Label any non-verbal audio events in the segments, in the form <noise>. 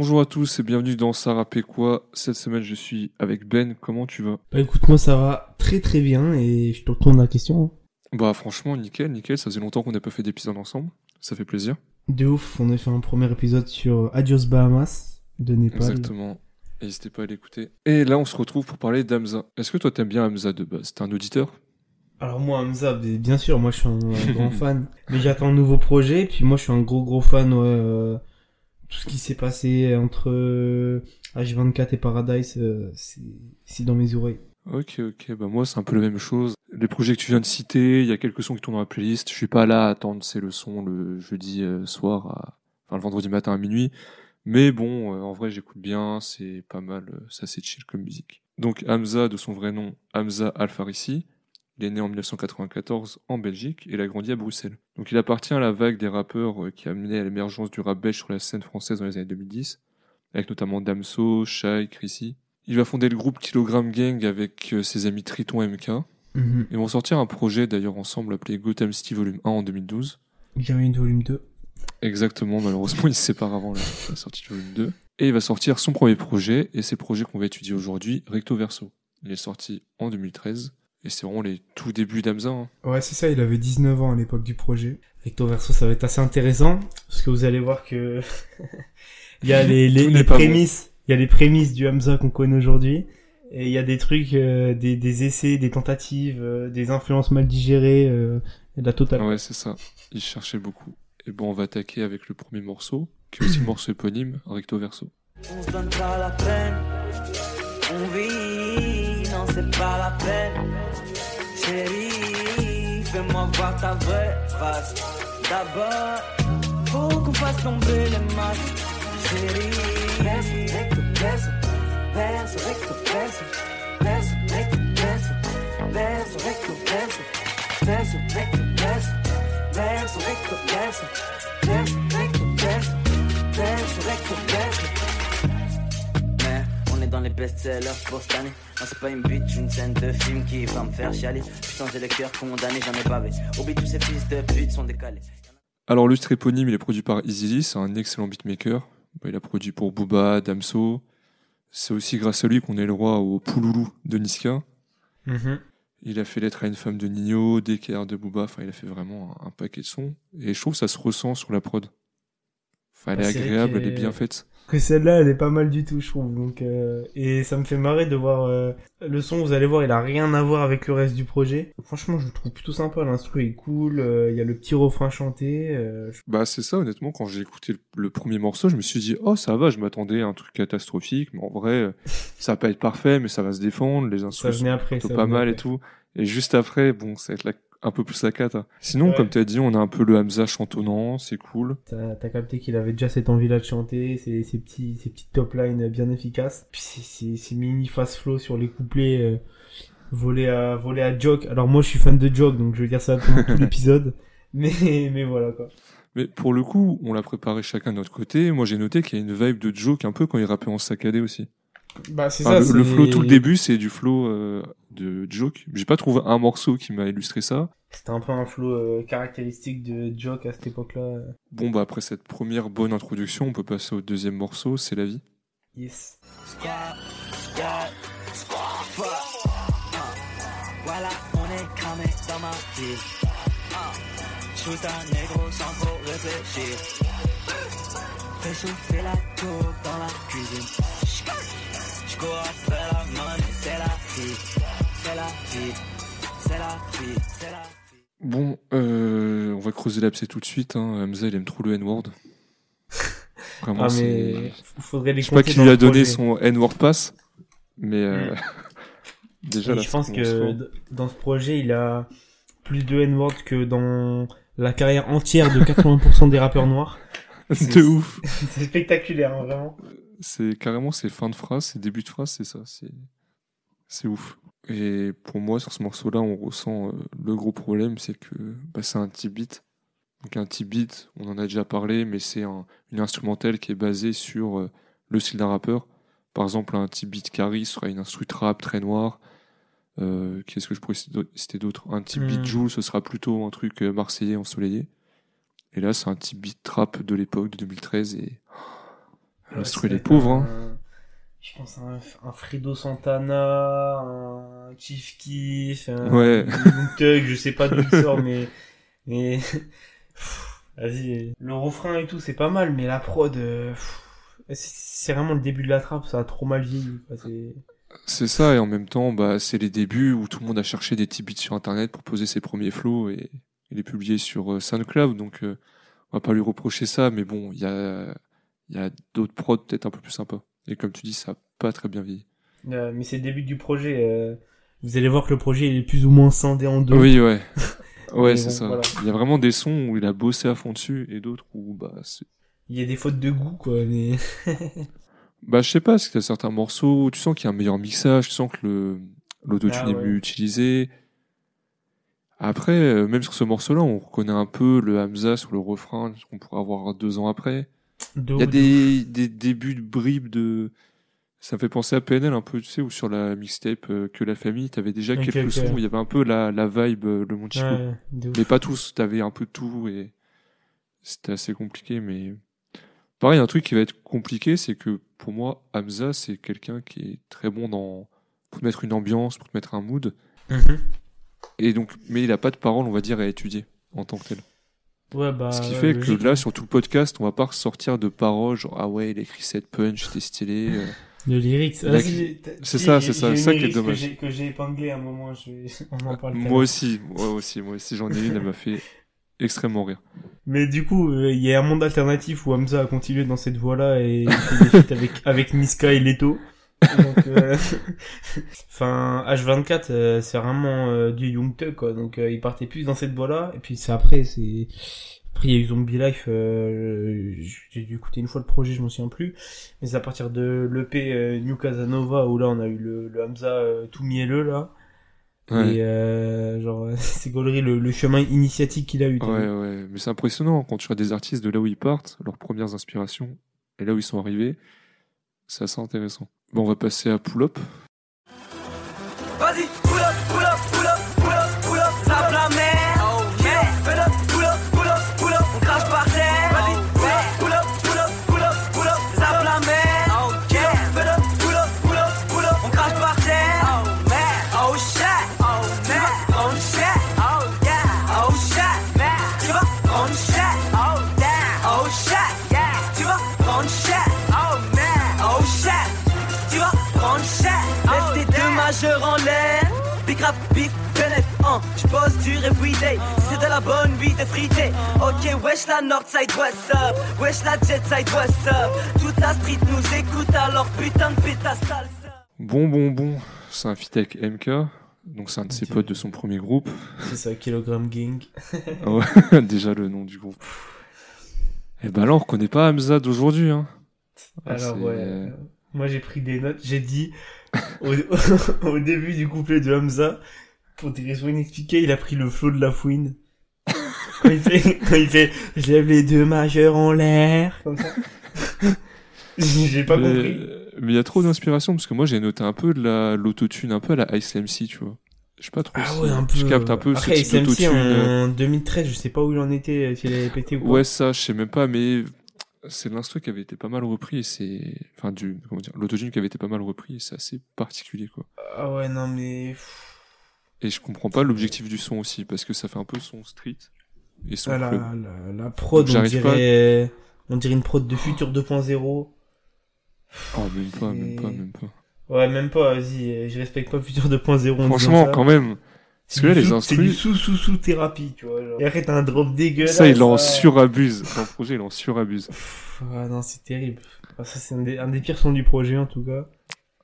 Bonjour à tous et bienvenue dans Sarah quoi. Cette semaine, je suis avec Ben. Comment tu vas? Bah écoute, moi ça va très très bien et je te retourne la question. Bah franchement, nickel, nickel. Ça faisait longtemps qu'on n'a pas fait d'épisode ensemble. Ça fait plaisir. De ouf, on a fait un premier épisode sur Adios Bahamas de Népal. Exactement. N'hésitez pas à l'écouter. Et là, on se retrouve pour parler d'Amza. Est-ce que toi, t'aimes bien Hamza de base? T'es un auditeur? Alors moi, Hamza, bien sûr, moi je suis un, grand <laughs> fan. Mais j'attends un nouveau projet, puis moi je suis un gros gros fan, ouais. Euh, tout ce qui s'est passé entre H24 euh, et Paradise, euh, c'est dans mes oreilles. Ok, ok, bah moi c'est un peu la même chose. Les projets que tu viens de citer, il y a quelques sons qui tournent dans la playlist. Je suis pas là à attendre ces leçons le jeudi soir, à... enfin le vendredi matin à minuit. Mais bon, euh, en vrai, j'écoute bien, c'est pas mal, euh, ça c'est chill comme musique. Donc Hamza, de son vrai nom, Hamza Al-Farisi, il est né en 1994 en Belgique et il a grandi à Bruxelles. Donc il appartient à la vague des rappeurs euh, qui a mené à l'émergence du rap belge sur la scène française dans les années 2010, avec notamment Damso, Shai, Chrissy. Il va fonder le groupe Kilogram Gang avec ses amis Triton MK. Mhm. Ils vont sortir un projet d'ailleurs ensemble appelé Gotham City Volume 1 en 2012. Il y a une volume 2. Exactement, malheureusement, <laughs> il se sépare avant la, sortie du volume 2. Et il va sortir son premier projet, et c'est le projet qu'on va étudier aujourd'hui, Recto Verso. Il est sorti en 2013, et c'est vraiment les tout débuts d'Amza. Hein. Ouais, c'est ça, il avait 19 ans à l'époque du projet. Recto Verso, ça va être assez intéressant, parce que vous allez voir que <laughs> il y a les, les, prémices, il y a les prémices du Hamza qu'on connaît aujourd'hui. Et il y a des trucs, euh, des, des, essais, des tentatives, euh, des influences mal digérées, euh, et de la totale. Ouais, c'est ça. Il cherchait beaucoup. Et bon, on va attaquer avec le premier morceau, qui est aussi le <clears throat> morceau éponyme, recto verso. On se donne pas la peine, vit, non c'est pas la peine. Chérie, fais-moi voir ta vraie face. D'abord, faut qu'on fasse tomber les masques. Chérie, verso, recto, verso, verso, recto, verso, verso, recto, verso, verso, recto, verso, verso, recto, verso. Mais on est dans les best-sellers pour cette année. Non, c'est pas une bitch, une scène de film qui va me faire chialer. Putain, j'ai le cœur condamné, j'en ai bavé. Oublie tous ces fils de pute sont décalés. Alors, le éponyme, il est produit par Easy c'est un excellent beatmaker. Bah, il a produit pour Booba, Damso. C'est aussi grâce à lui qu'on est le roi au Pouloulou de Niska. Mm il a fait Lettre à une femme de Nino, DKR de Booba, enfin il a fait vraiment un, paquet de sons. Et je trouve que ça se ressent sur la prod. Enfin, elle est bah, agréable, elle est bien faite que celle-là, elle est pas mal du tout, je trouve. Donc, euh, et ça me fait marrer de voir euh, le son. Vous allez voir, il a rien à voir avec le reste du projet. Franchement, je le trouve plutôt sympa. L'instru est cool. Euh, il y a le petit refrain chanté. Bah c'est ça, honnêtement. Quand j'ai écouté le, premier morceau, je me suis dit, oh ça va. Je m'attendais à un truc catastrophique, mais en vrai, <laughs> ça va pas être parfait, mais ça va se défendre. Les instruments sont après, pas mal et tout. Et juste après, bon, ça va être la un peu plus la cata. Sinon, comme tu as dit, on a un peu le Hamza chantonnant, c'est cool. T'as as capté qu'il avait déjà cette envie-là de chanter, ces, ces, petits, ces petites top lines bien efficaces. Puis ces, mini fast flow sur les couplets euh, volés à, volés à Joke. Alors moi, je suis fan de Joke, donc je vais dire ça pendant tout <laughs> l'épisode. Mais, mais voilà, quoi. Mais pour le coup, on l'a préparé chacun de notre côté. Moi, j'ai noté qu'il y a une vibe de Joke un peu quand il rappait en saccadé aussi. Bah, c'est ça. Le, flow, tout le début, c'est du flow euh, de Joke. J'ai pas trouvé un morceau qui m'a illustré ça. C'était un peu un flow euh, caractéristique de Joke à cette époque-là. Bon, bah après cette première bonne introduction, on peut passer au deuxième morceau, c'est la vie. Yes. Voilà, on est cramé dans ma ville. Shoot un négro sans trop réfléchir. Fais chauffer la coke dans la cuisine. J'cours après la money, c'est la vie. C'est la vie. C'est la vie. C'est la vie. Bon, euh, on va creuser l'abcès tout de suite. Hein. Hamza, il aime trop le N-word. <laughs> Vraiment, ah, mais faudrait les Je sais pas qui lui a donné son N-word pass, mais euh... Hmm. <laughs> déjà là, Je pense que dans ce projet, il a plus de N-word que dans la carrière entière de 80% des rappeurs noirs. <laughs> de ouf. c'est spectaculaire, hein, vraiment. C'est carrément ses fins de phrase, ses débuts de phrase, c'est ça. C'est c'est ouf. Et pour moi, sur ce morceau-là, on ressent euh, le gros problème, c'est que bah, c'est un petit beat. Donc un petit beat, on en a déjà parlé, mais c'est un, une instrumentale qui est basée sur euh, le style d'un rappeur. Par exemple, un petit beat carry sera une instru trap très noire. Euh, Qu'est-ce que je pourrais citer d'autre Un petit beat hmm. Joule, ce sera plutôt un truc marseillais ensoleillé. Et là, c'est un petit beat trap de l'époque, de 2013, et L'instru, il est pauvre, hein. un- Je pense à un, un Fredo Santana, un Chief Keef, un Ouais. Thug, je sais pas d'où il sort, <laughs> mais, mais, vas-y, le refrain et tout, c'est pas mal, mais la prod, euh, c'est vraiment le début de la trappe, ça a trop mal vieilli, c'est... Ça, et en même temps, bah, c'est les débuts où tout le monde a cherché des petits beats sur Internet pour poser ses premiers flows et, et les publier sur euh, SoundCloud. Donc, euh, on va pas lui reprocher ça, mais bon, il y a, il y a d'autres prods peut-être un peu plus sympas. Et comme tu dis, ça a pas très bien vieilli. Euh, mais c'est le début du projet, euh, vous allez voir que le projet il est plus ou moins scindé en deux. Oui, ouais. <laughs> C'est bon, ça. voilà. Il y a vraiment des sons où il a bossé à fond dessus et d'autres où, bah, c'est- Il y a des fautes de goût, quoi, mais... <laughs> bah, je sais pas, parce a certains morceaux où tu sens qu'il y a un meilleur mixage, tu sens que le, l'autotune Ah est mieux utilisé. Après, euh, même sur ce morceau-là, on reconnaît un peu le Hamza sur le refrain qu'on pourrait avoir deux ans après. Il y a des, des débuts de bribes de... Ça me fait penser à PNL un peu, tu sais, où sur la mixtape euh, Que la famille, t'avais déjà quelques sons où il y avait un peu la, la vibe, euh, le Montico. Ouais. Mais pas tous, t'avais un peu tout et c'était assez compliqué, mais... Pareil, un truc qui va être compliqué, c'est que pour moi, Hamza, c'est quelqu'un qui est très bon dans... pour te mettre une ambiance, pour te mettre un mood. Mhm. Et donc, mais il a pas de parole, on va dire, à étudier en tant que tel. Ouais, bah, Ce qui fait logique. que là, sur tout le podcast, on va pas ressortir de paroles genre ah ouais, il a écrit cette punch, c'était stylé. euh. Le lyrics. La- Ah, c'est ça, c'est ça, ça qui est lyrics dommage. Que j'ai- épinglé à un moment, je vais- <laughs> on en parle. moi aussi, moi aussi, moi aussi, j'en ai une, elle m'a fait extrêmement rire. Mais du coup, euh, il y a un monde alternatif où Hamza a continué dans cette voie-là et il fait des <laughs> avec, avec Niska et Leto. Donc, euh, <laughs> enfin, H24, euh, c'est vraiment euh, du Young Thug, quoi. Donc, euh, il partait plus dans cette voie-là. Et puis, c'est après, c'est... Après, il y a eu Zombie Life, euh, j'ai dû écouter une fois le projet, je m'en souviens plus. Mais c'est à partir de l'EP euh, New Casanova, où là, on a eu le, le Hamza euh, tout mielleux, là. Ouais. Et euh, genre, <laughs> c'est gaulerie le, le chemin initiatique qu'il a eu. Ouais, ouais, mais c'est impressionnant quand tu vois des artistes de là où ils partent, leurs premières inspirations, et là où ils sont arrivés, c'est assez intéressant. Bon, on va passer à Pull Up. J'pose du everyday, c'est de la bonne vie de frité. Ok, wesh la Northside, what's up? Wesh la Jetside, what's up? Toute la street nous écoute alors putain de pétasse salsa. Bon, bon, bon, c'est un avec MK, donc c'est un de ses potes de son premier groupe. C'est ça, Kilogram Gang. <laughs> Ouais, <laughs> déjà le nom du groupe. Et bah là, on reconnaît pas Hamza d'aujourd'hui, hein. Ah, Alors ouais, euh, moi j'ai pris des notes, j'ai dit au, <laughs> au début du couplet de Hamza, pour des raisons inexpliquées, il a pris le flow de la fouine. Quand il fait, quand il fait, je lève les deux majeurs en l'air, comme ça. j'ai pas mais, compris. mais il y a trop d'inspiration parce que moi j'ai noté un peu de la l'autotune, un peu à la Ice MC, tu vois. Je sais pas trop. Ah si ouais, un peu. Je capte un peu Après, ce type SMC d'autotune. euh. en 2013, je sais pas où il en était, s'il avait pété ou pas. Ouais, ça, je sais même pas, mais c'est l'instru qui avait été pas mal repris et c'est, enfin, du, comment dire, l'autotune qui avait été pas mal repris et c'est assez particulier, quoi. Ah ouais, non mais... Et je comprends pas l'objectif du son aussi parce que ça fait un peu son street et son Ah, la, la, la prod, on J'arrive pas- dirait, on dirait une prod de Futur 2.0. Oh, même pas, même pas, même pas. Ouais, même pas, vas-y, je respecte pas Futur 2.0. en disant Franchement, quand même. Parce C'est que là, du les C'est du sous-sous-sous-thérapie, tu vois. Genre. Et après, t'as un drop dégueulasse. ça, il en surabuse. Dans le projet, il en surabuse. Ah non, c'est terrible. Ah, ça, c'est un des pires sons du projet, en tout cas.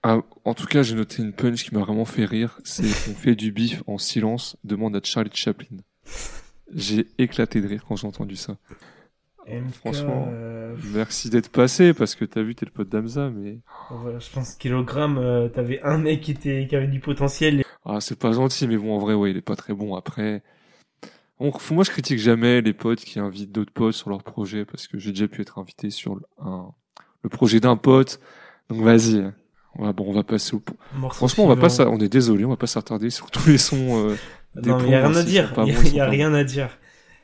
Ah, en tout cas, j'ai noté une punch qui m'a vraiment fait rire. C'est qu'on fait du bif en silence, demande à Charlie Chaplin. J'ai éclaté de rire quand j'ai entendu ça. MK, franchement, euh, Merci d'être passé parce que t'as vu, t'es le pote d'Amza, mais voilà, je pense kilogramme, euh, t'avais un mec qui était, qui avait du potentiel. ah, c'est pas gentil, mais bon, en vrai, ouais, il est pas très bon. Après, on, moi, je critique jamais les potes qui invitent d'autres potes sur leur projet parce que j'ai déjà pu être invité sur le, un, le projet d'un pote. Donc, vas-y. Ouais, bon, on va passer au. Morceau Franchement, on va pas, on est désolé, on va pas s'attarder sur tous les sons. euh, des Non, mais y a rien à dire. Y a, y rien à dire.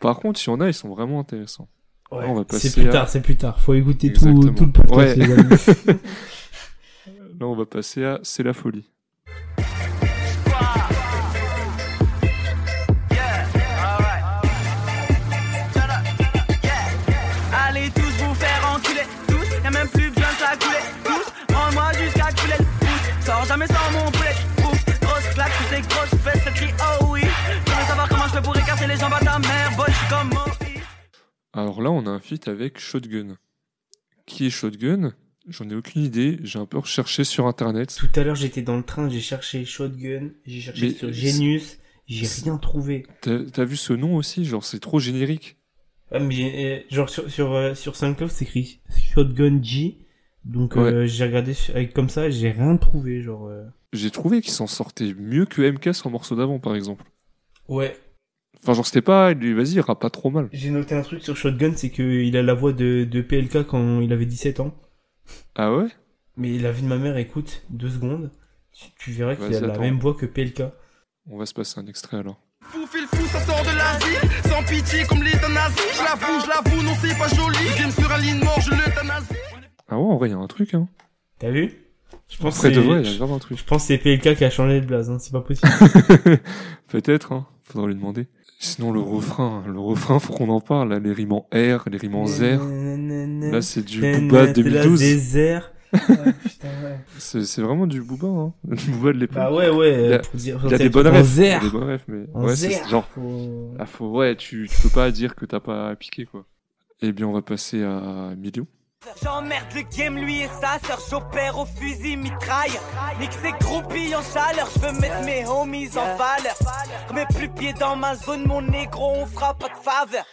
Par contre, il y en a, ils sont vraiment intéressants. Ouais, on va passer c'est plus à- tard, c'est plus tard. Faut écouter tout, Exactement. tout le podcast, Ouais. <laughs> Là, on va passer à C'est la folie. Les jambes à ta mère, boy, je suis comme Moïse. Alors là, on a un feat avec Shotgun. Qui est Shotgun? J'en ai aucune idée. J'ai un peu recherché sur internet. Tout à l'heure, j'étais dans le train, j'ai cherché Shotgun, j'ai cherché Mais sur Genius, j'ai rien trouvé. T'as vu ce nom aussi? Genre, c'est trop générique. Ah, mais euh, genre sur sur euh, sur SoundCloud, c'est écrit Shotgun G. Donc euh, j'ai regardé avec comme ça, j'ai rien trouvé, genre. euh. J'ai trouvé qu'il s'en sortait mieux que MK sur morceau d'avant, par exemple. Ouais. Enfin, genre, c'était pas. Vas-y, il rappe pas trop mal. J'ai noté un truc sur Shotgun, c'est que il a la voix de de PLK quand il avait 17 ans. Ah ouais? Mais la vie de ma mère, écoute, deux secondes, tu, tu verras qu'il a la même voix que PLK. On va se passer un extrait alors. Fou fil fou, ça sort de l'asile Sans pitié comme Je l'avoue, je l'avoue, non c'est pas joli Game sur un ligne mort, je l'euthanasie Ah ouais, en vrai, il y a un truc, hein. T'as vu? Je pense Après que de c'est- vrai, il y a grave un truc. je pense que c'est PLK qui a changé de blase, hein, c'est pas possible. <laughs> Peut-être, hein. Faudra lui demander. Sinon, le refrain, le refrain, faut qu'on en parle. Là, les rimes en R, les rimes en Z. Là, c'est du Booba C'est la 2012. désert. Ouais, putain, ouais. C'est vraiment du Booba, hein. <laughs> Du Booba de l'époque. Bah ouais, ouais, Il a- pour dire, Il a des bonnes rêves. Il a zer. des bonnes rêves, mais En ouais, c'est zer. genre, Faut- ah, faut, ouais, tu, tu peux pas dire que t'as pas piqué, quoi. Eh bien, on va passer à Million. J'emmerde le game, lui et sa sœur, j'opère au fusil mitraille. Nique ses en chaleur, je veux mettre mes homies en valeur. Remets plus pied dans ma zone, mon négro, on fera pas de faveur.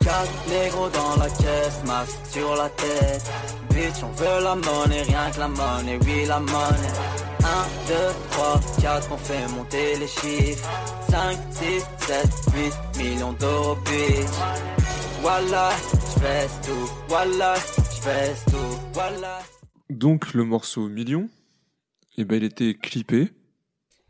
Quatre négros dans la caisse, masque sur la tête. Bitch, on veut la monnaie, rien que la monnaie, oui la monnaie. 1, 2, 3, 4, on fait monter les chiffres. 5, 6, 7, 8 millions d'euros, bitch. Voilà, j'fais tout, voilà, voilà. Donc, le morceau Million, eh ben, il était clippé.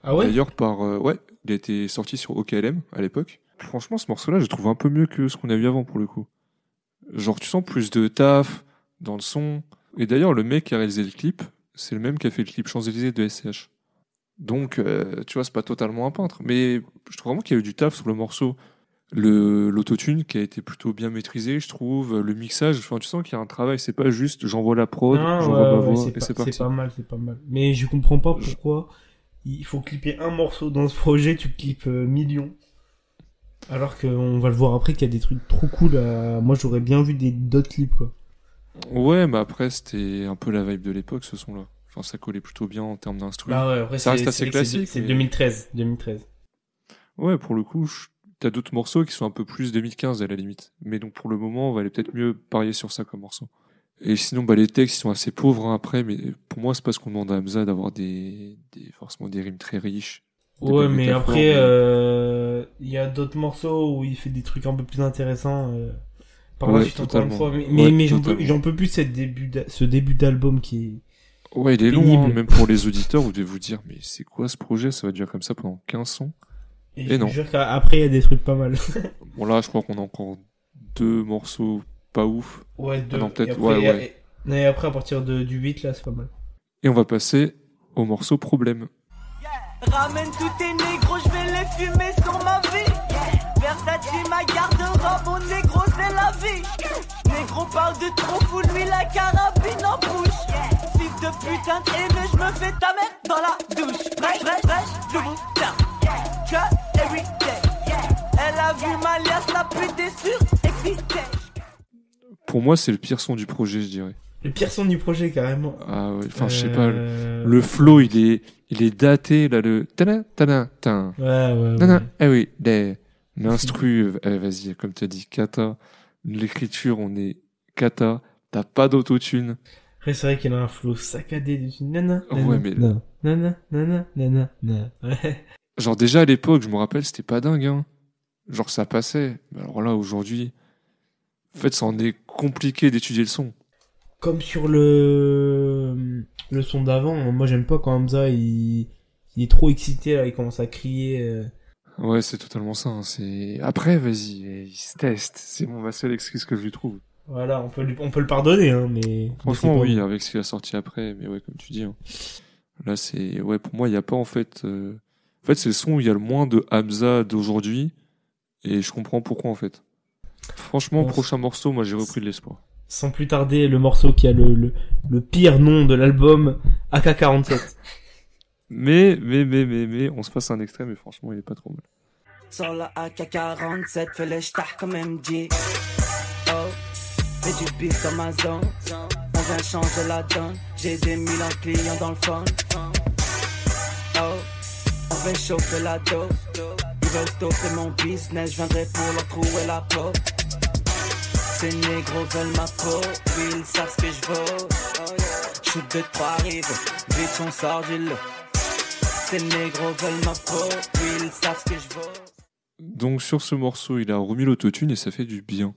Ah ouais? D'ailleurs, par, euh, ouais, il a été sorti sur OKLM à l'époque. Franchement, ce morceau-là, je le trouve un peu mieux que ce qu'on a vu avant pour le coup. Genre, tu sens plus de taf dans le son. Et d'ailleurs, le mec qui a réalisé le clip, c'est le même qui a fait le clip Champs-Élysées de SCH. Donc, euh, tu vois, c'est pas totalement un peintre. Mais je trouve vraiment qu'il y a eu du taf sur le morceau. Le, l'autotune qui a été plutôt bien maîtrisé, je trouve. Le mixage, enfin, tu sens qu'il y a un travail. C'est pas juste j'envoie la prod, Non, j'envoie ma voix c'est et pas, c'est mal, c'est pas mal. Mais je comprends pas pourquoi il faut clipper un morceau dans ce projet, tu clips euh, millions. Alors qu'on va le voir après qu'il y a des trucs trop cool. à- Moi, j'aurais bien vu des d'autres clips, quoi. Ouais, mais après, c'était un peu la vibe de l'époque, ce son-là. Enfin, ça collait plutôt bien en termes d'instru. Bah ouais, Ça reste assez classique, C'est mais- 2013, 2013. Ouais, pour le coup, je- t'as d'autres morceaux qui sont un peu plus 2015 à la limite. Mais donc, pour le moment, on va aller peut-être mieux parier sur ça comme morceau. Et sinon, bah, les textes ils sont assez pauvres hein, après, mais pour moi, c'est parce qu'on demande à Hamza d'avoir des, des, forcément des rimes très riches. Ouais, mais après, euh, il y a d'autres morceaux où il fait des trucs un peu plus intéressants. euh, par la Ouais, suite, encore une fois. Mais, mais, Ouais, mais j'en peux, plus cette début ce début d'album qui est... Ouais, il est long, hein, même pour les auditeurs, vous devez vous dire, mais c'est quoi ce projet? Ça va durer comme ça pendant 15 sons? Et, Et je non. jure qu'après, il y a des trucs pas mal. <laughs> Bon, là, je crois qu'on a encore deux morceaux pas ouf. ouais, deux. Ah non, peut-être, après, ouais, et- ouais. et- et après, à partir de, du 8, là, c'est pas mal. Et on va passer au morceau Problème. Ramène tous tes négros, je vais les fumer sur ma vie. Versace, ma garde-robe, mon négro, c'est la vie. Négro parle de trop fou, lui la carabine en bouche. Fils de putain de haineux, je me fais ta mère dans la douche. Bref, bref, bref, je vous tiens. Que every day. Elle a vu ma liasse, la pute est sûre, excitée. Pour moi, c'est le pire son du projet, je dirais. Le pire son du projet, carrément. Ah ouais, enfin, je sais pas. Le, Euh, le flow, il est, il est daté, là, le tana, tana. Ouais, ouais, Nana, ouais. ah oui, les- l'instru, euh, vas-y, comme tu as dit, kata. L'écriture, on est kata. T'as pas d'autotune. Après, c'est vrai qu'il a un flow saccadé dessus. Nana, Ouais, nana, mais- nana, nana, nana, nana, nana. Ouais. Genre, déjà, à l'époque, je me rappelle, c'était pas dingue, hein. Genre, ça passait. Mais alors là, aujourd'hui, en fait, ça en est compliqué d'étudier le son. Comme sur le, le son d'avant, moi j'aime pas quand Hamza il, il est trop excité, là, il commence à crier. euh. Ouais, c'est totalement ça. Hein. C'est après, vas-y, il se teste. C'est mon ma seule excuse que je lui trouve. Voilà, on peut, lui- on peut le pardonner, hein, mais. Franchement, mais oui, avec ce qu'il a sorti après, mais ouais, comme tu dis. hein. Là, c'est ouais, pour moi, il y a pas en fait. euh, En fait, c'est le son où il y a le moins de Hamza d'aujourd'hui, et je comprends pourquoi en fait. Franchement, Bon, prochain morceau, moi, j'ai repris de l'espoir. Sans plus tarder, le morceau qui a le, le, le pire nom de l'album, AK-47. Mais, mais, mais, mais, mais, on se passe un extrait, mais franchement, il est pas trop mal. Sur la AK-47, fais les stars comme MJ. Oh, fais du dans ma zone. On vient changer la donne. J'ai des millions de clients dans le fond. Oh, on fait chauffer la dose. Ils veulent stopper mon business, je viendrai pour leur trouver la peau. Ces négros veulent ma peau, oui, ils savent ce que je vaux. Shoot de trois rives, vite on sort du lot. Ces négros veulent ma peau, oui, ils savent ce que je vaux. Donc, sur ce morceau, il a remis l'autotune et ça fait du bien.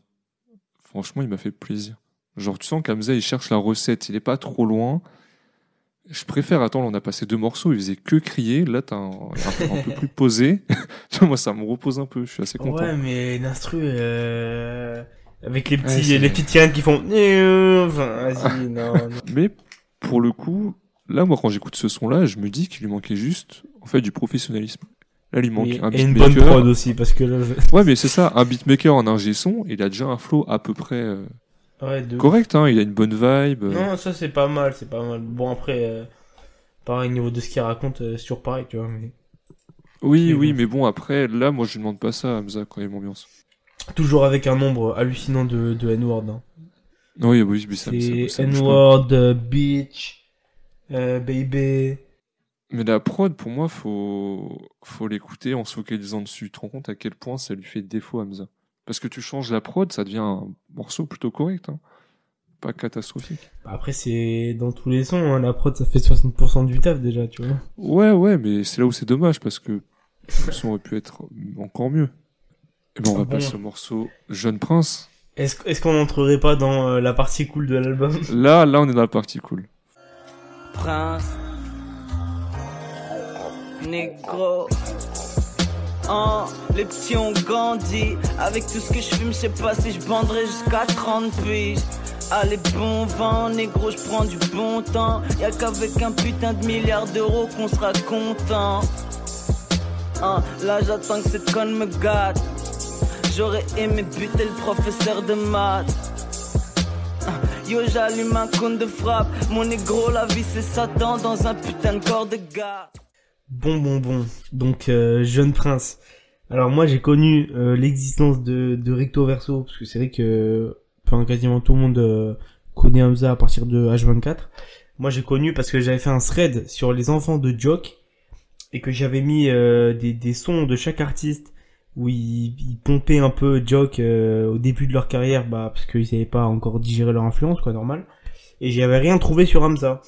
Franchement, il m'a fait plaisir. Genre, tu sens qu'Hamza, il cherche la recette, il est pas trop loin. Je préfère attendre, on a passé deux morceaux, il faisait que crier. Là, t'as un, un, un peu plus posé. <laughs> moi, ça me repose un peu, je suis assez content. Ouais, mais l'instru, euh... avec les petits, Ouais, les petites sirènes qui font, enfin, vas-y, non, <laughs> non. Mais pour le coup, là, moi, quand j'écoute ce son-là, je me dis qu'il lui manquait juste, en fait, du professionnalisme. Là, il lui manque Et, un et une bonne beatmaker. prod aussi, parce que là, je- Ouais, mais c'est ça, un beatmaker en ingé son, il a déjà un flow à peu près euh, ouais, de... correct, hein, il a une bonne vibe. euh. Non, ça c'est pas mal, c'est pas mal. Bon après, euh, pareil niveau de ce qu'il raconte, euh, c'est toujours pareil, tu vois. Mais... Oui, oui, mais bon, après, là, moi, je lui demande pas ça à Hamza quand il y a l'ambiance. Toujours avec un nombre hallucinant de, de N-word. Hein. Oui, oui, mais ça, ça- C'est ça bouge pas. N-word, euh, bitch, euh, baby. Mais la prod, pour moi, faut, faut l'écouter en se focalisant dessus. Tu te rends compte à quel point ça lui fait défaut, Hamza. Parce que tu changes la prod, ça devient un morceau plutôt correct, hein. Pas catastrophique. Bah, Après c'est dans tous les sons, hein, la prod ça fait 60% du taf déjà, tu vois. Ouais, ouais, mais c'est là où c'est dommage parce que le son aurait pu être encore mieux. Et ben, on va Ah bon passer au morceau Jeune Prince. Est-ce est-ce qu'on n'entrerait pas dans euh, la partie cool de l'album? <laughs> Là, là, on est dans la partie cool. Prince, négro. Oh, les petits ont grandi. Avec tout ce que je fume, je sais pas si je banderai jusqu'à 30 piges. Allez, bon vent, négro, je prends du bon temps. Y'a qu'avec un putain de milliard d'euros qu'on sera content. Ah, là, j'attends que cette conne me gâte. J'aurais aimé buter le professeur de maths. Ah, Yo, j'allume un compte de frappe. Mon négro, la vie, c'est Satan dans un putain de corps de gars. Bon, bon, bon. Donc, euh, Jeune Prince. Alors moi, j'ai connu euh, l'existence de, de Recto Verso, parce que c'est vrai que enfin, quasiment tout le monde euh, connaît Hamza à partir de H24. Moi, j'ai connu parce que j'avais fait un thread sur les enfants de Jock, et que j'avais mis euh, des, des sons de chaque artiste où ils, ils pompaient un peu Jock euh, au début de leur carrière, bah, parce qu'ils n'avaient pas encore digéré leur influence, quoi, normal. Et j'avais rien trouvé sur Hamza.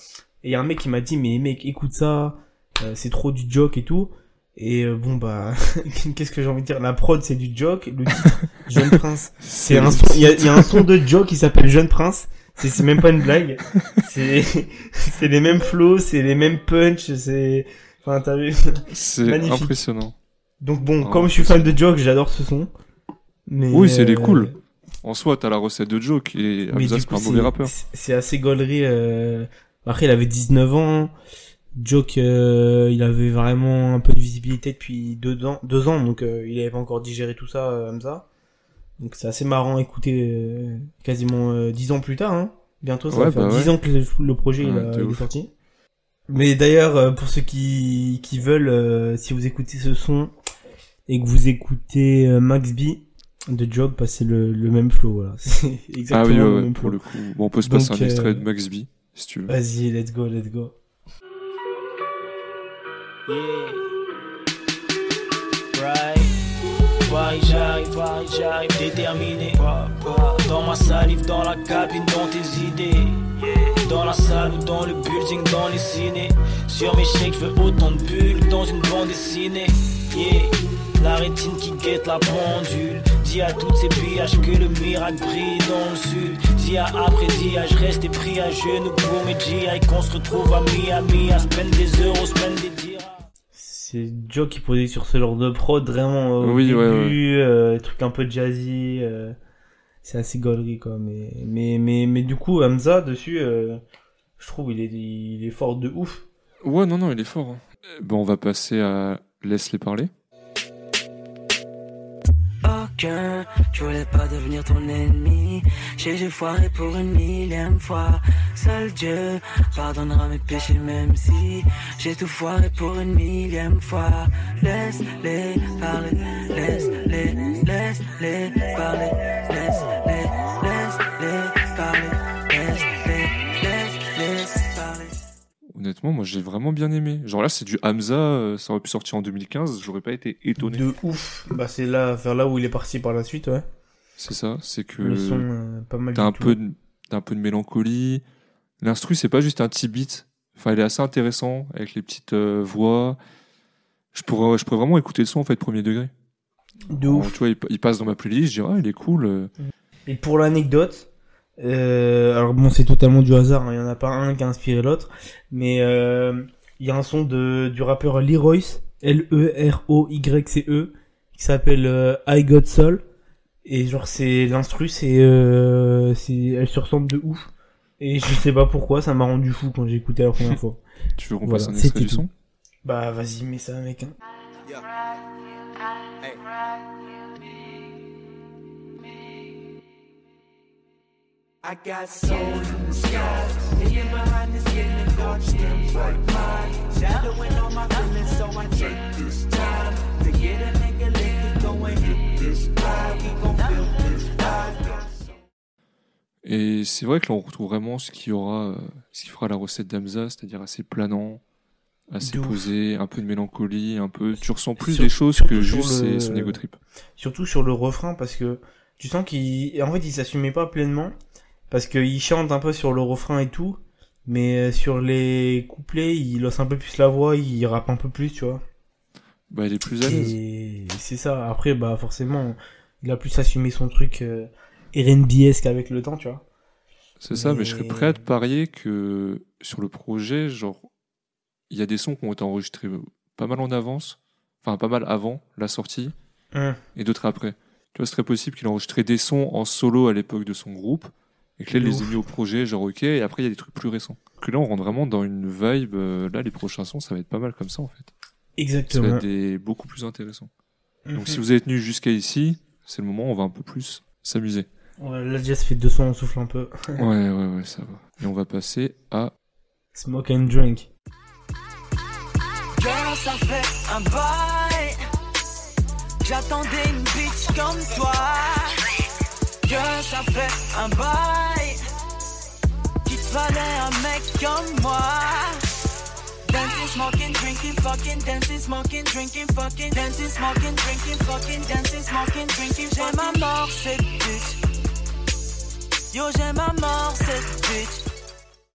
Et y a un mec qui m'a dit, mais mec, écoute ça, euh, c'est trop du joke et tout. Et euh, bon bah, <laughs> qu'est-ce que j'ai envie de dire? La prod c'est du joke, le titre <laughs> Jeune Prince. C'est un son, il y a, y a un son de joke qui s'appelle Jeune Prince. C'est c'est même pas une blague. <laughs> C'est c'est les mêmes flows, c'est les mêmes punch, c'est enfin t'as vu? C'est impressionnant. Donc bon, Oh, comme je suis fan de joke, j'adore ce son. Mais Oui, c'est les euh, cool. En soi, t'as la recette de Joke et Mais Hamza, c'est un mauvais rappeur. C'est assez gaulerie. Euh... Après, il avait 19 ans. Joke, euh, il avait vraiment un peu de visibilité depuis deux ans, deux ans donc euh, il avait pas encore digéré tout ça, euh, Hamza. Donc c'est assez marrant à écouter quasiment dix ans plus tard. Hein. Bientôt, ça Ouais, va faire bah dix ouais. ans que le, le projet il, Ouais, a- de il est sorti. Mais d'ailleurs, pour ceux qui, qui veulent, si vous écoutez ce son et que vous écoutez Max B de Joke, bah, c'est le, le même flow. Voilà. <laughs> C'est Ah exactement oui, le même pour flow. le coup. Bon, on peut se passer Donc, un extrait de Max B, si tu veux. Vas-y, let's go, let's go. Yeah. Right. J'arrive, Paris, j'arrive, déterminé. Dans ma salive, dans la cabine, dans tes idées. Dans la salle ou dans le building, dans les ciné. Sur mes chèques, je veux autant de bulles dans une bande dessinée. Yeah. La rétine qui guette la pendule. Dis à toutes ces pillages que le miracle brille dans le sud. Dis à après dis je reste pris à genoux pour mes GI. Qu'on se retrouve à Miami, à se des euros, se des dirhams. C'est Joe qui posait sur ce genre de prod vraiment au Oui, début, ouais, euh, truc un peu jazzy. euh, c'est assez gaulerie quoi. Mais mais mais mais du coup Hamza dessus, euh, je trouve il est il est fort de ouf. Ouais, non, non, il est fort. hein. Euh, Bon, on va passer à Laisse-les parler. Aucun, je voulais pas devenir ton ennemi. J'ai j'ai foiré pour une millième fois. Seul Dieu pardonnera mes péchés, même si j'ai tout foiré pour une millième fois. Laisse-les parler, laisse-les, laisse-les parler, laisse-les, laisse-les parler, Honnêtement, moi, j'ai vraiment bien aimé. Genre là, c'est du Hamza, euh, ça aurait pu sortir en 2015, j'aurais pas été étonné. De ouf. Bah c'est là vers là où il est parti par la suite ouais. C'est ça, c'est que Le son euh, pas mal. t'as du un tout. peu, de, t'as un peu de mélancolie. L'instru, c'est pas juste un petit beat. Enfin, il est assez intéressant avec les petites euh, voix. Je pourrais, je pourrais vraiment écouter le son en fait premier degré. De Alors, ouf. tu vois, il, il passe dans ma playlist, je dis ah, il est cool. Et pour l'anecdote, euh, alors bon, c'est totalement du hasard, hein, il y en a pas un qui a inspiré l'autre, mais euh, il y a un son de du rappeur Leroyce, L-E-R-O-Y-C-E, E, qui s'appelle euh, I Got Soul, et genre c'est l'instru, c'est euh, c'est elle se ressemble de ouf, et je sais pas pourquoi, ça m'a rendu fou quand j'ai écouté la première fois. <laughs> Tu veux qu'on Voilà, passe un extrait du son? Bah vas-y, mets ça mec. Hein. I got soul in the skies. Hidden behind the skin and thoughts in bright mind. Shadowing all my feelings, so I take this time to get a nigga and go and hit this high. We gon' feel this high. Et c'est vrai que là, on retrouve vraiment ce qui aura, euh, ce qui fera la recette d'Amza, c'est-à-dire assez planant, assez De ouf. posé, un peu de mélancolie, un peu. Tu ressens plus Sur- des choses que juste le- son ego trip. Surtout sur le refrain parce que tu sens qu'il en fait il s'assumait pas pleinement parce qu'il chante un peu sur le refrain et tout mais euh, sur les couplets il laisse un peu plus la voix il rappe un peu plus tu vois Bah, il est plus à l'aise. c'est ça après bah forcément il a plus assumé son truc euh, R&B-esque avec le temps tu vois C'est ça, mais je serais prêt à te parier que sur le projet, genre, il y a des sons qui ont été enregistrés pas mal en avance, enfin pas mal avant la sortie, Hum. et d'autres après. Tu vois, ce serait possible qu'il ait enregistré des sons en solo à l'époque de son groupe, et que là, il les ouf. mis au projet, genre ok, et après, il y a des trucs plus récents. Que là, on rentre vraiment dans une vibe, euh, là, les prochains sons, ça va être pas mal comme ça, en fait. Ça va exactement être des... beaucoup plus intéressant. Mhm. Donc, si vous avez tenu jusqu'à ici, c'est le moment où on va un peu plus s'amuser. Ouais, là déjà ça fait deux sons on souffle un peu Ouais, ouais, ouais, ça va. Et on va passer à smoke and drink Girl, ça fait un bail. J'attendais une bitch comme toi. Girl, ça fait un bail. Qu'il te fallait un mec comme moi. Dancing, smoking, drinking, fucking, dancing, smoking, drinking, fucking, dancing, smoking, drinking, fucking, dancing, smoking, drinking. J'aime à mort cette bitch. Yo, j'aime à mort cette bitch.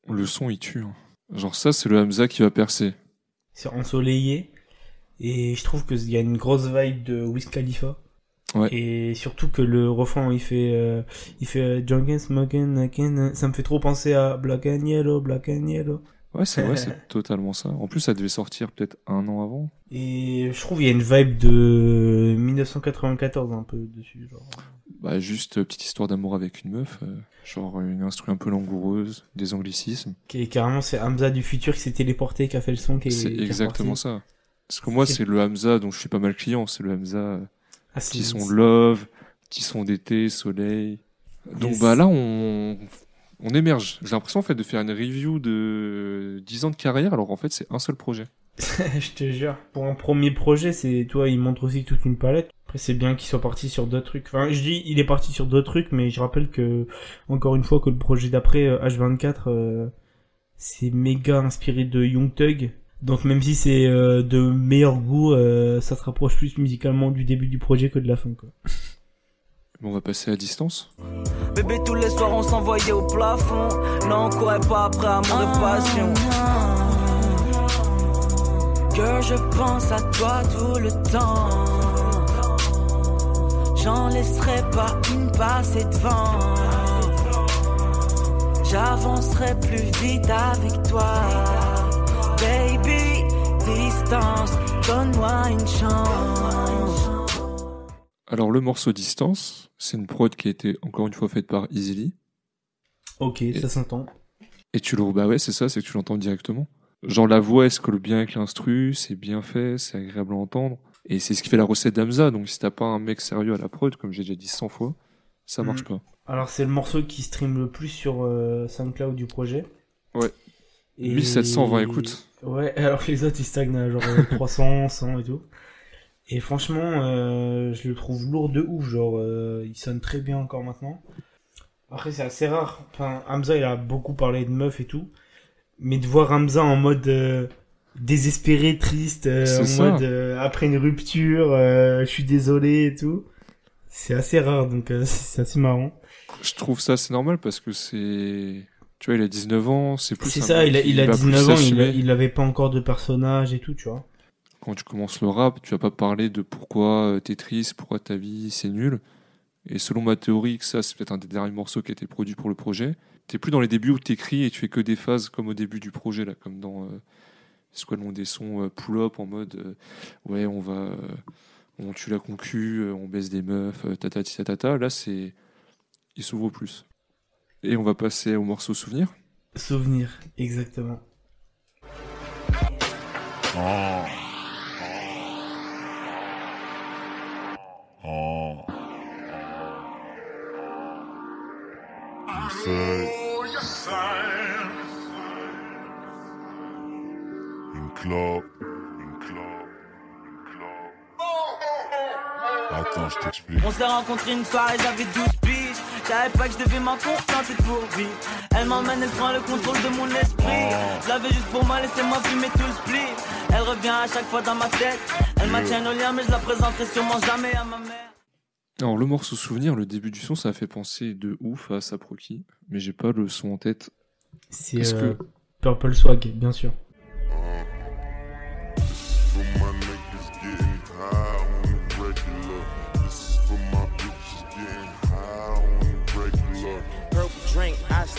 le son, il tue. hein. Genre, ça, c'est le Hamza qui va percer. c'est ensoleillé et je trouve qu'il y a une grosse vibe de Wiz Khalifa Ouais. et surtout que le refrain il fait euh, il fait euh, Drunken Smoking again ça me fait trop penser à Black and Yellow Black and Yellow Ouais, c'est vrai, c'est <laughs> totalement ça. En plus, ça devait sortir peut-être un an avant. et je trouve il y a une vibe de 1994 un peu dessus genre Bah, juste euh, petite histoire d'amour avec une meuf. euh, genre une instru un peu langoureuse, des anglicismes. est carrément c'est Hamza du futur qui s'est téléporté qui a fait le son C'est exactement ça. Parce que moi, C'est- c'est le Hamza dont je suis pas mal client. C'est le Hamza euh, Ah, petit son love, petit son d'été, soleil. Donc, Yes. bah là, on, on émerge. J'ai l'impression, en fait, de faire une review de 10 ans de carrière, alors en fait, c'est un seul projet. <laughs> je te jure. Pour un premier projet, c'est, toi, il montre aussi toute une palette. Après, c'est bien qu'il soit parti sur d'autres trucs. Enfin, je dis, il est parti sur d'autres trucs, mais je rappelle que, encore une fois, que le projet d'après, euh, H24, euh, c'est méga inspiré de Young Thug. Donc, même si c'est euh, de meilleur goût, euh, ça se rapproche plus musicalement du début du projet que de la fin, quoi. Bon, on va passer à distance. Bébé, tous les soirs on s'envoyait au plafond. Non, on courait pas après amour et passion. Que je pense à toi tout le temps. J'en laisserai pas une passer devant. J'avancerai plus vite avec toi. Baby, distance. donne-moi une chance. Alors le morceau Distance, c'est une prod qui a été encore une fois faite par Easily. Ok, ça s'entend. Et tu le bah ouais, c'est ça, c'est que tu l'entends directement. Genre la voix, elle se colle bien avec l'instru, c'est bien fait, c'est agréable à entendre? Et c'est ce qui fait la recette d'Amza, donc si t'as pas un mec sérieux à la prod, comme j'ai déjà dit 100 fois, ça marche Mm. pas. Alors c'est le morceau qui stream le plus sur euh, SoundCloud du projet. Ouais. Et- 1720 écoutes. Ouais, <laughs> alors que les autres ils stagnent à genre euh, 300, 100 <laughs> et tout. Et franchement, euh, je le trouve lourd de ouf, genre euh, il sonne très bien encore maintenant. Après c'est assez rare, enfin Hamza il a beaucoup parlé de meufs et tout, mais de voir Hamza en mode euh, désespéré, triste, euh, en ça. mode euh, après une rupture, euh, je suis désolé et tout, c'est assez rare donc euh, <laughs> c'est assez marrant. Je trouve ça c'est normal parce que c'est... Tu vois, il a 19 ans, c'est plus C'est ça, il a, qui il a va plus 19 ans, il, a- il avait pas encore de personnage et tout, tu vois. Quand tu commences le rap, tu vas pas parler de pourquoi euh, t'es triste, pourquoi ta vie c'est nul. Et selon ma théorie, que ça c'est peut-être un des derniers morceaux qui a été produit pour le projet, t'es plus dans les débuts où t'écris et tu fais que des phases comme au début du projet, là, comme dans... Euh, c'est quoi le nom des sons euh, pull-up en mode euh, ouais on va euh, on tue la concu on baisse des meufs tatati tatata là c'est il s'ouvre plus et on va passer au morceau souvenir Souvenir, exactement. Attends, je t'explique. On s'est rencontrés une soirée, j'avais 12 piges. J'avais pas que je devais m'en contenter pour vivre. Elle m'emmène, elle prend le contrôle de mon esprit. Je l'avais juste pour moi, laissez-moi fumer tout le split. Elle revient à chaque fois dans ma tête. Elle maintient au lien, mais je la présenterai sûrement jamais à ma mère. alors le morceau souvenir le début du son ça a fait penser de ouf à Saproki mais j'ai pas le son en tête C'est Est-ce euh, que- Purple Swag, bien sûr.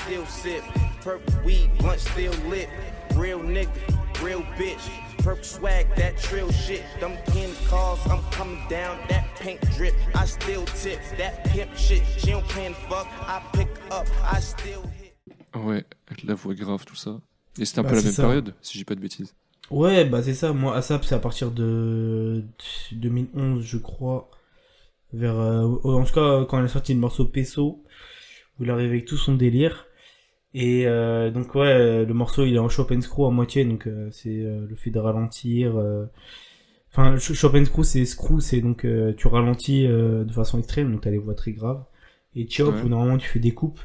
Still sip. Purple weed, blunt still lit. Real nigga, real bitch. Purple swag, that trill shit. Them kin calls, I'm coming down. That pink drip, I still tip. That pimp shit, she don't plan fuck. I pick up, I still hit. ouais avec la voix grave tout ça et c'était un Bah, peu la même ça. période si j'ai pas de bêtises Ouais, bah c'est ça. Moi, ASAP, c'est à partir de 2011, je crois. Vers, euh, en tout cas, quand elle a sorti le morceau Peso, où il arrive avec tout son délire. Et euh, donc ouais, le morceau il est en chop and screw à moitié, donc euh, c'est euh, le fait de ralentir. Enfin, ch- chop and screw c'est screw, c'est donc tu ralentis de façon extrême, donc t'as les voix très graves. Et chop Ouais. où normalement tu fais des coupes,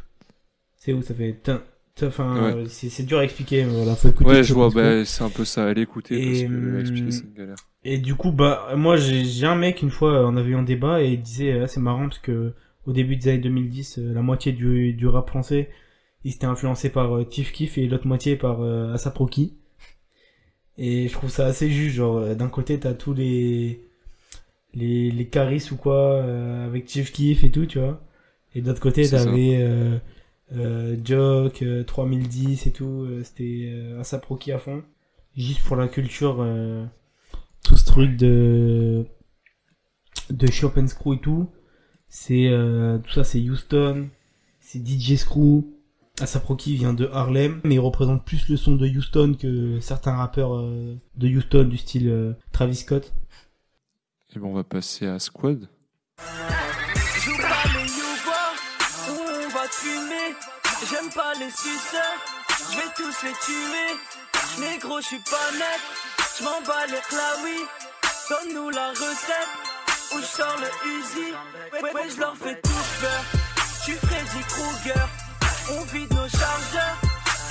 c'est où ça fait. tin, Enfin, Ouais. c'est dur à expliquer. mais Voilà, faut écouter ouais je vois bah, c'est un peu ça allez écouter parce Et, que hum, expliquer c'est une galère Et du coup, bah, moi, j'ai un mec, une fois, on avait eu un débat, et il disait, ah, c'est marrant, parce que, au début des années 2010, euh, la moitié du, du rap français, il s'était influencé par euh, Tif Kif, et l'autre moitié par euh, Asap Rocky. Et je trouve ça assez juste, genre, euh, d'un côté, t'as tous les, les, les caris ou quoi, euh, avec Chief Keef et tout, tu vois. Et de l'autre côté, t'avais, euh, euh, 3010 et tout, c'était Asap Rocky à fond. Juste pour la culture, tout ce truc de, de Shop and Screw et tout. C'est, euh, tout ça, c'est Houston, c'est DJ Screw. Asap Rocky vient de Harlem, mais il représente plus le son de Houston que certains rappeurs euh, de Houston du style euh, Travis Scott. et ben on va passer à Squad Joue pas les on va te fumer. J'aime pas les suceurs, je vais tous les tuer. Négro, je suis pas net, je m'en bats les claouis. Donne-nous la recette, où je sors le Uzi. Ouais, ouais, je leur fais tous peur. Tu Freddy Krueger, on vide nos chargeurs.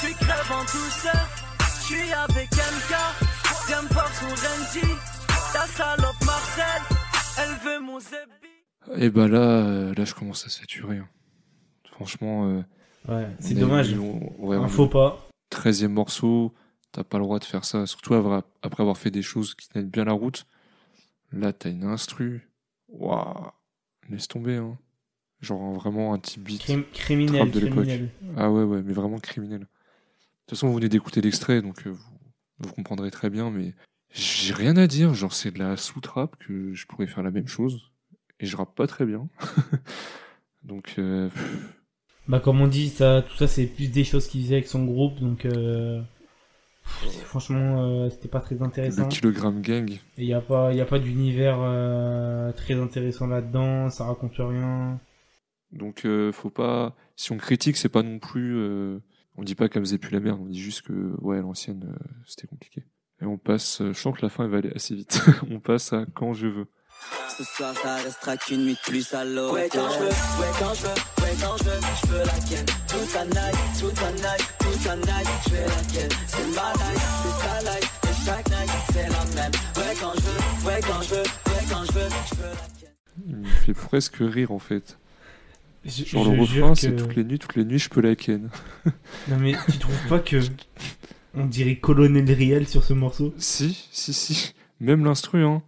Tu crèves en douceur, je suis avec MK. Viens me voir sur Renji, ta salope Marcel, elle veut mon zébi. et bah là euh, là je commence à saturer hein. franchement euh, Ouais, c'est dommage. eu- on- ouais, Un faux pas. 13e morceau, t'as pas le droit de faire ça, surtout après avoir fait des choses qui tiennent bien la route. Là, t'as une instru. Waouh, laisse tomber, hein. Genre vraiment un petit beat. Crim- criminel, de criminel. Ah ouais, ouais, mais vraiment criminel. De toute façon, vous venez d'écouter l'extrait, donc euh, vous, vous comprendrez très bien, mais J'ai rien à dire, genre c'est de la sous-trappe que je pourrais faire la même chose. Et je rappe pas très bien. <laughs> Donc, euh, Bah comme on dit, ça, tout ça c'est plus des choses qu'il faisait avec son groupe, donc euh, pff, franchement euh, c'était pas très le intéressant. kilogramme gang. Et il y a pas, y a pas d'univers très intéressant là-dedans, ça raconte rien. Donc euh, faut pas. Si on critique, c'est pas non plus. euh, On dit pas qu'elle faisait plus la merde, on dit juste que ouais l'ancienne euh, c'était compliqué. Et on passe. euh, Je sens que la fin elle va aller assez vite. <laughs> on passe à quand je veux. Ce soir, ça restera qu'une nuit de plus à l'eau. Ouais, quand je veux, ouais, quand je veux, ouais, quand je veux, je veux la ken. Toute la night, toute la night, toute la night, je veux la ken. C'est ma night, c'est ta night, et chaque night, c'est la même. Ouais, quand je veux, ouais, quand je veux, ouais, quand je veux, je veux la ken. Il me fait presque rire en fait. Je, Genre je le refrain que- c'est toutes les nuits, toutes les nuits je peux la ken. <laughs> Non mais tu trouves pas que <laughs> on dirait Colonel Riel sur ce morceau? Si, si, si. Même l'instru, hein.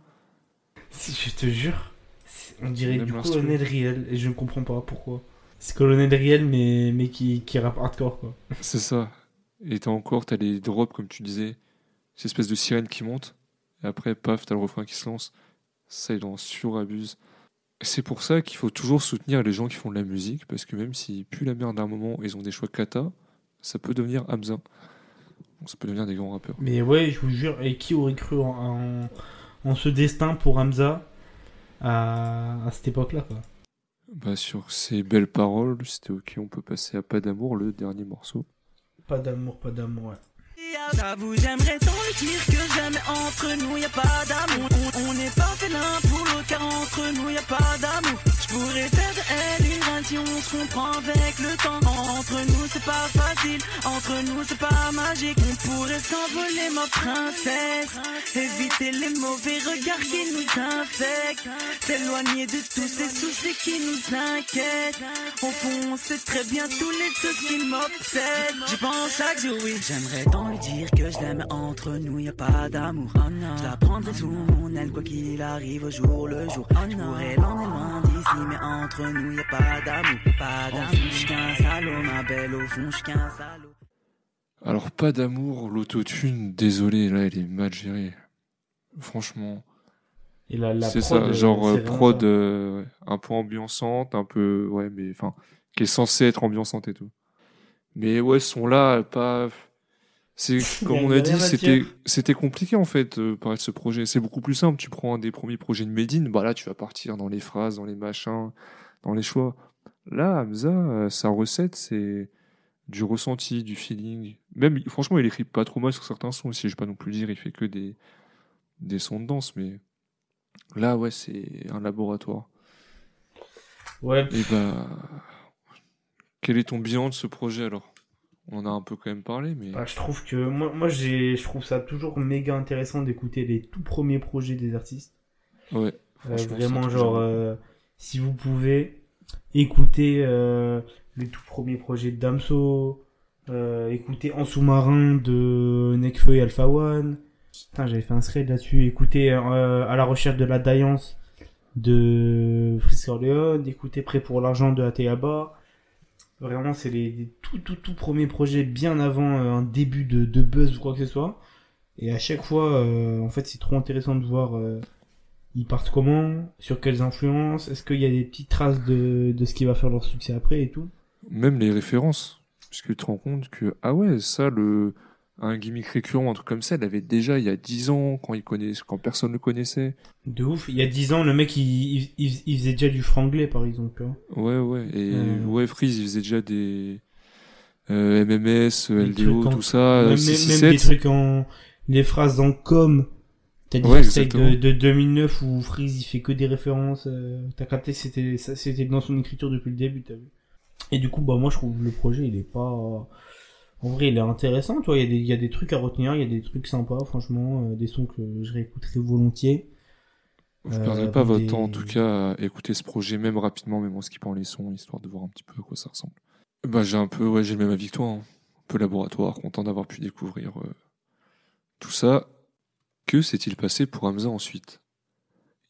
Si, Je te jure, on dirait Même du. Colonel Riel et je ne comprends pas pourquoi. C'est Colonel Riel mais mais qui qui rappe hardcore quoi. <laughs> C'est ça. Et t'as encore, t'as les drops, comme tu disais, cette espèce de sirène qui monte, et après, paf, t'as le refrain qui se lance. Ça, il en surabuse. C'est pour ça qu'il faut toujours soutenir les gens qui font de la musique, parce que même s'ils puent la merde à un moment, ils ont des choix kata, ça peut devenir Hamza. Donc, ça peut devenir des grands rappeurs. Mais ouais, je vous jure, et qui aurait cru en, en, en ce destin pour Hamza à, à cette époque-là quoi. Bah, sur ces belles paroles, c'était ok, on peut passer à Pas d'amour, le dernier morceau. Pas d'amour, pas d'amour, ouais. J'avoue, j'aimerais tant le dire que jamais entre nous y a pas d'amour. On- n'est pas fait l'un pour car entre nous y a pas d'amour. Je pourrais faire elle une si on se comprend avec le temps. Entre nous c'est pas facile, entre nous c'est pas magique. On pourrait s'envoler ma princesse, éviter les mauvais regards qui nous infectent, s'éloigner de tous ces soucis qui nous inquiètent. Au fond, on sait très bien tous les trucs qui m'obsèdent. J'y pense chaque jour, oui. J'aimerais tant lui dire que je l'aime entre nous, y a pas d'amour. Oh. Je la prendrai sous mon aile, quoi qu'il arrive au jour le jour. Oh je pourrais l'emmener loin d'ici, mais entre nous, y a pas d'amour. Pas d'amour. Je suis qu'un salaud, ma belle, au fond, je suis qu'un salaud. Alors, Pas d'amour, l'autotune, désolé, là, elle est mal gérée. Franchement. Et la, la c'est ça, euh, genre c'est euh, prod euh, un peu ambiançante, un peu ouais, mais enfin qui est censée être ambiançante et tout. Mais ouais, ce son là pas c'est comme on a dit, c'était compliqué en fait euh, par ce projet. C'est beaucoup plus simple. Tu prends un des premiers projets de Medine, bah là tu vas partir dans les phrases, dans les machins, dans les choix. Là, Hamza, euh, sa recette c'est du ressenti, du feeling. Même franchement, il écrit pas trop mal sur certains sons aussi. Je vais pas non plus dire, il fait que des des sons de danse, mais là ouais, c'est un laboratoire. Ouais, Et bah, quel est ton bilan de ce projet alors? On a un peu quand même parlé, mais bah, je trouve que moi, moi je trouve ça toujours méga intéressant d'écouter les tout premiers projets des artistes. ouais. Euh, vraiment, genre, euh, si vous pouvez écouter euh, les tout premiers projets de Damso, écouter En sous-marin de Nekfeu et Alpha One. Putain, j'avais fait un thread là-dessus. Écouter À la recherche de la Daillance de Frisk Orleans. Écouter Prêt pour l'argent de Ateyaba. Vraiment, c'est les, tout, tout, tout premiers projets bien avant euh, un début de, de buzz ou quoi que ce soit. Et à chaque fois, euh, en fait, c'est trop intéressant de voir euh, ils partent comment, sur quelles influences, est-ce qu'il y a des petites traces de, de ce qui va faire leur succès après et tout. Même les références, puisque tu te rends compte que ah ouais, ça le un gimmick récurrent, un truc comme ça, il avait déjà il y a 10 ans quand il connaît, quand personne le connaissait. De ouf. Il y a 10 ans, le mec, il, il, il- il faisait déjà du franglais, par exemple. hein. Ouais ouais et Euh. ouais Freeze il faisait déjà des euh, MMS, Des LDO, en- tout ça, même, même, 667. même des trucs en... Les phrases en com. T'as dit Ouais, de, de 2009 où Freeze, il fait que des références. euh, T'as capté que c'était, dans son écriture depuis le début, t'as vu. Et du coup, bah, moi, je trouve le projet, il est pas... En vrai, il est intéressant, tu vois. Il y, a des, il y a des trucs à retenir, il y a des trucs sympas, franchement. euh, des sons que je réécouterai volontiers. Vous Euh, perdrez pas avec votre des- temps en tout cas à écouter ce projet même rapidement, même en skippant les sons, histoire de voir un petit peu à quoi ça ressemble. Bah j'ai un peu, ouais j'ai le même avis que toi, hein. un peu laboratoire, content d'avoir pu découvrir euh, tout ça. Que s'est-il passé pour Hamza ensuite?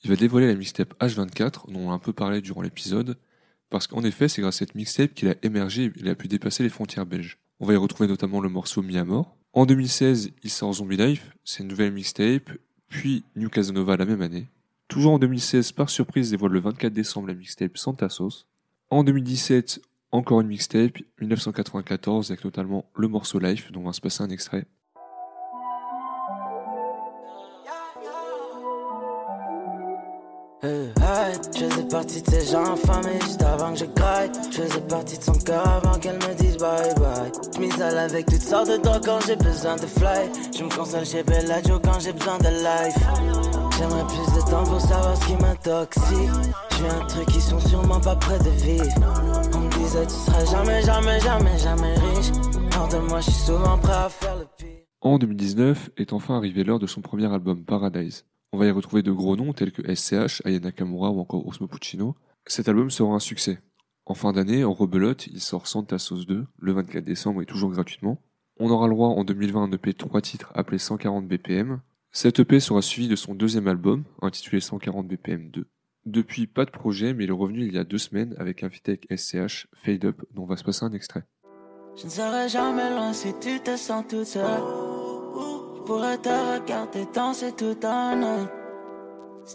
Il va dévoiler la mixtape H24, dont on a un peu parlé durant l'épisode, parce qu'en effet c'est grâce à cette mixtape qu'il a émergé et il a pu dépasser les frontières belges. On va y retrouver notamment le morceau Mis à En 2016, il sort Zombie Life, c'est une nouvelle mixtape, puis New Casanova la même année. Toujours en 2016, par surprise, il dévoile le 24 décembre la mixtape Santa Sauce. En 2017, encore une mixtape, 1994, avec notamment le morceau Life, dont on va se passer un extrait. Hey, je faisais partie de ces gens infamés juste avant que je graille. Je faisais partie de son cœur avant qu'elle me dise bye bye. Je m'isole avec toutes sortes de drogues quand j'ai besoin de fly. Je me console chez Bellagio quand j'ai besoin de life. J'aimerais plus de temps pour savoir ce qui m'intoxique. J'ai un truc qui sont sûrement pas près de vivre. On me disait tu seras jamais, jamais, jamais, jamais riche. Hors de moi, je suis souvent prêt à faire le pire. En 2019 est enfin arrivé l'heure de son premier album Paradise. On va y retrouver de gros noms tels que SCH, Aya Nakamura ou encore Osmo Puccino. Cet album sera un succès. En fin d'année, en rebelote, il sort Santa Sauce 2, le 24 décembre et toujours gratuitement. On aura le droit en 2020 à un EP de 3 titres appelé 140 BPM. Cet EP sera suivi de son deuxième album, intitulé 140 BPM 2. Depuis, pas de projet, mais il est revenu il y a deux semaines avec un avec SCH, Fade Up, dont on va se passer un extrait. Je ne serai jamais loin si tu te sens toute. Pourrais te regarder danser tout un night.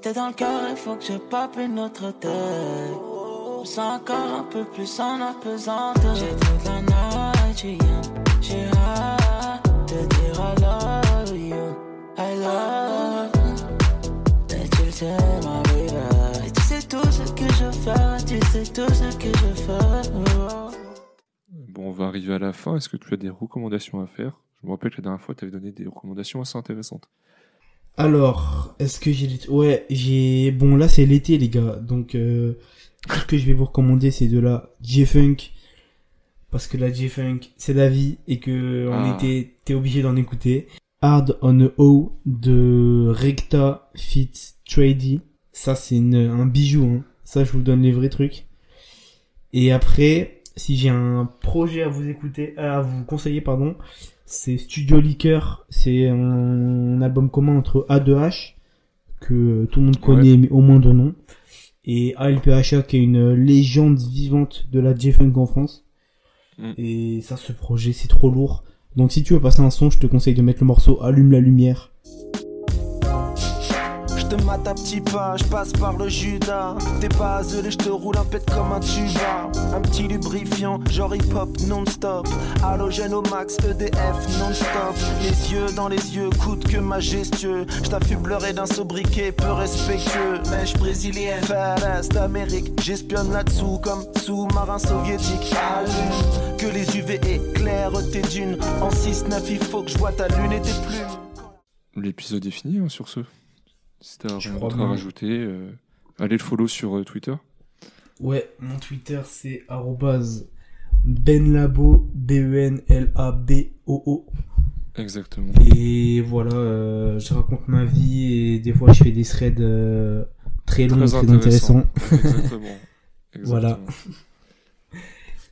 T'es dans le cœur, il faut que je pape une autre tête. Je me sens encore un peu plus en apesanteur. J'ai toute la night, tu. J'ai hâte de dire I love you. I love. Et tu le sais, ma baby. Et tu sais tout ce que je fais. Tu sais tout ce que je fais. On va arriver à la fin. Est-ce que tu as des recommandations à faire? Je me rappelle que la dernière fois, tu avais donné des recommandations assez intéressantes. Alors, est-ce que j'ai... Ouais, j'ai... Bon, là, c'est l'été, les gars. Donc, euh, ce que je vais vous recommander, c'est de la J-Funk. Parce que la J-Funk, c'est la vie. Et que en Ah. été, t'es obligé d'en écouter. Hard on a O de Recta Fit Trady. Ça, c'est un bijou. Hein. Ça, je vous donne les vrais trucs. Et après, si j'ai un projet à vous écouter, à vous conseiller, pardon, c'est Studio Liquor. C'est un album commun entre A2H, que tout le monde connaît, mais au moins de nom, et ALPHA, qui est une légende vivante de la J-Funk en France. Mm. Et ça, ce projet, c'est trop lourd. Donc si tu veux passer un son, je te conseille de mettre le morceau Allume la lumière. Je à petits pas, je passe par le Judas. T'es pas azelé, je te roule un pet comme un tuba. Un petit lubrifiant, genre hip hop non-stop. Halogène au max, EDF non-stop. Les yeux dans les yeux, coûte que majestueux. Je t'affublerai d'un sobriquet peu respectueux. Mèche brésilienne, Ferres d'Amérique. J'espionne là-dessous comme sous-marin soviétique. Allume, que les UV éclairent tes dunes. En 6-9, il faut que je vois ta lune et tes plumes. L'épisode est fini hein, sur ce. Si t'as rien d'autre à rajouter, euh, allez le follow sur euh, Twitter. Ouais, mon Twitter c'est benlabo, B-E-N-L-A-B-O-O. Exactement. Et voilà, euh, je raconte ma vie et des fois je fais des threads très longs, très, intéressants. Exactement. <laughs> Voilà. Exactement.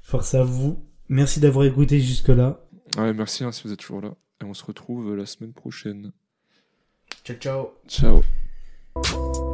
Force à vous. Merci d'avoir écouté jusque-là. Ouais, merci hein, si vous êtes toujours là. Et on se retrouve la semaine prochaine. Ciao, ciao. Ciao.